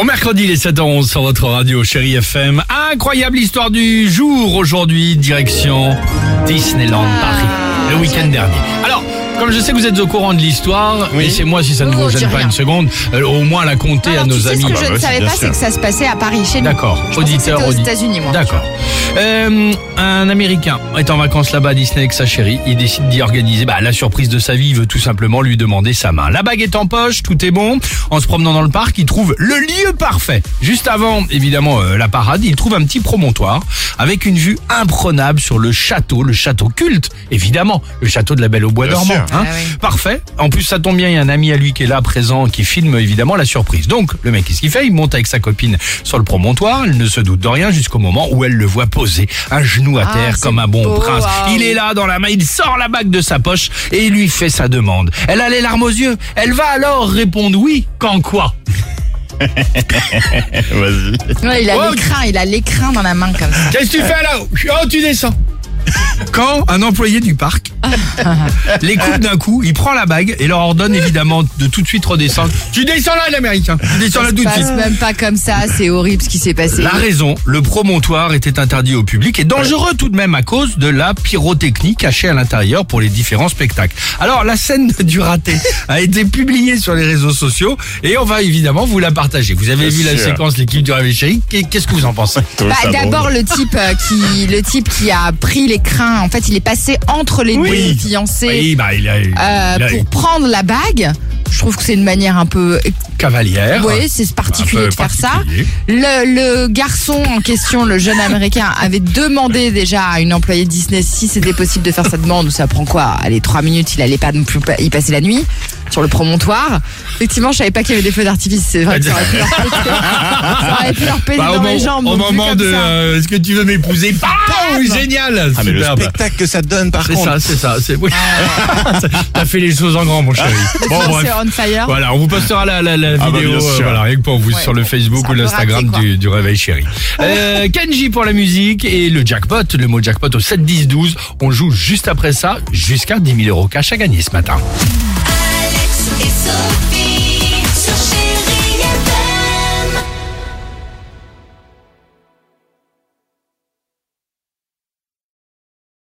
Bon mercredi les 7h11 sur votre radio chérie FM. Incroyable histoire du jour aujourd'hui, direction Disneyland Paris, le week-end dernier. Alors, comme je sais que vous êtes au courant de l'histoire, laissez-moi si ça ne Oh, vous gêne pas rien. une seconde, euh, au moins la compter à Alors, nos tu sais amis. ce que Bah, je ne ouais, savais pas, c'est que ça se passait à Paris, chez nous. D'accord, Je pensais que auditeur, c'était aux. États-Unis, moi. D'accord. Euh, un Américain est en vacances là-bas à Disney avec sa chérie. Il décide d'y organiser bah, la surprise de sa vie. Il veut tout simplement lui demander sa main. La bague est en poche, tout est bon. En se promenant dans le parc, il trouve le lieu parfait. Juste avant, évidemment, euh, la parade, il trouve un petit promontoire avec une vue imprenable sur le château, le château culte, évidemment, le château de la Belle au Bois dormant. hein. Ah oui. Parfait. En plus, ça tombe bien, il y a un ami à lui qui est là présent, qui filme évidemment la surprise. Donc, le mec, qu'est-ce qu'il fait? Il monte avec sa copine sur le promontoire. Elle ne se doute de rien jusqu'au moment où elle le voit genou à Ah, terre c'est comme un bon beau, prince. ah Il est là dans la main, il sort la bague de sa poche et il lui fait sa demande. Elle a les larmes aux yeux. Elle va alors répondre oui. Quand quoi? Vas-y. Ouais, il a Oh, l'écrin, il a l'écrin dans la main comme ça. Qu'est-ce que tu fais là? Oh, tu descends. Quand un employé du parc les coupe d'un coup, il prend la bague et leur ordonne évidemment de tout de suite redescendre. Tu descends là, l'américain. Tu descends là tout de suite. passe même pas comme ça, c'est horrible ce qui s'est passé. La raison, le promontoire était interdit au public et dangereux tout de même à cause de la pyrotechnie cachée à l'intérieur pour les différents spectacles. Alors la scène du raté a été publiée sur les réseaux sociaux et on va évidemment vous la partager. Vous avez vu la séquence l'équipe du Réveil Chéri, Qu'est- qu'est-ce que vous en pensez? Bah, D'abord le type euh, qui le type qui a pris l'écrin, en fait il est passé entre les Oui. deux fiancés Oui, bah il a, il euh, a- pour prendre la bague. Je trouve que c'est une manière un peu cavalière. Oui, c'est particulier de faire ça. Le, le garçon en question, le jeune américain, avait demandé déjà à une employée de Disney si c'était possible de faire sa demande. Ça prend quoi? Allez, trois minutes, il allait pas non plus y passer la nuit sur le promontoire. Effectivement, je savais pas qu'il y avait des feux d'artifice. C'est vrai que ça aurait pu leur péter, ça aurait pu leur péter Bah, au dans les moment- jambes. au moment de euh, est-ce que tu veux m'épouser? Pam Génial Ah mais le spectacle que ça donne par C'est contre. ça, c'est ça. C'est oui. T'as fait les choses en grand, mon chéri. Bon, Ça, bref. c'est on fire. Voilà, on vous postera la, la, la Ah bah, vidéo, euh, voilà, rien que pour vous Ouais, sur le bon, Facebook ou l'Instagram du, du Réveil Chéri. Euh, Kenji pour la musique et le jackpot, le mot jackpot au 7 10 12. On joue juste après ça, jusqu'à 10 000 euros cash à gagner ce matin.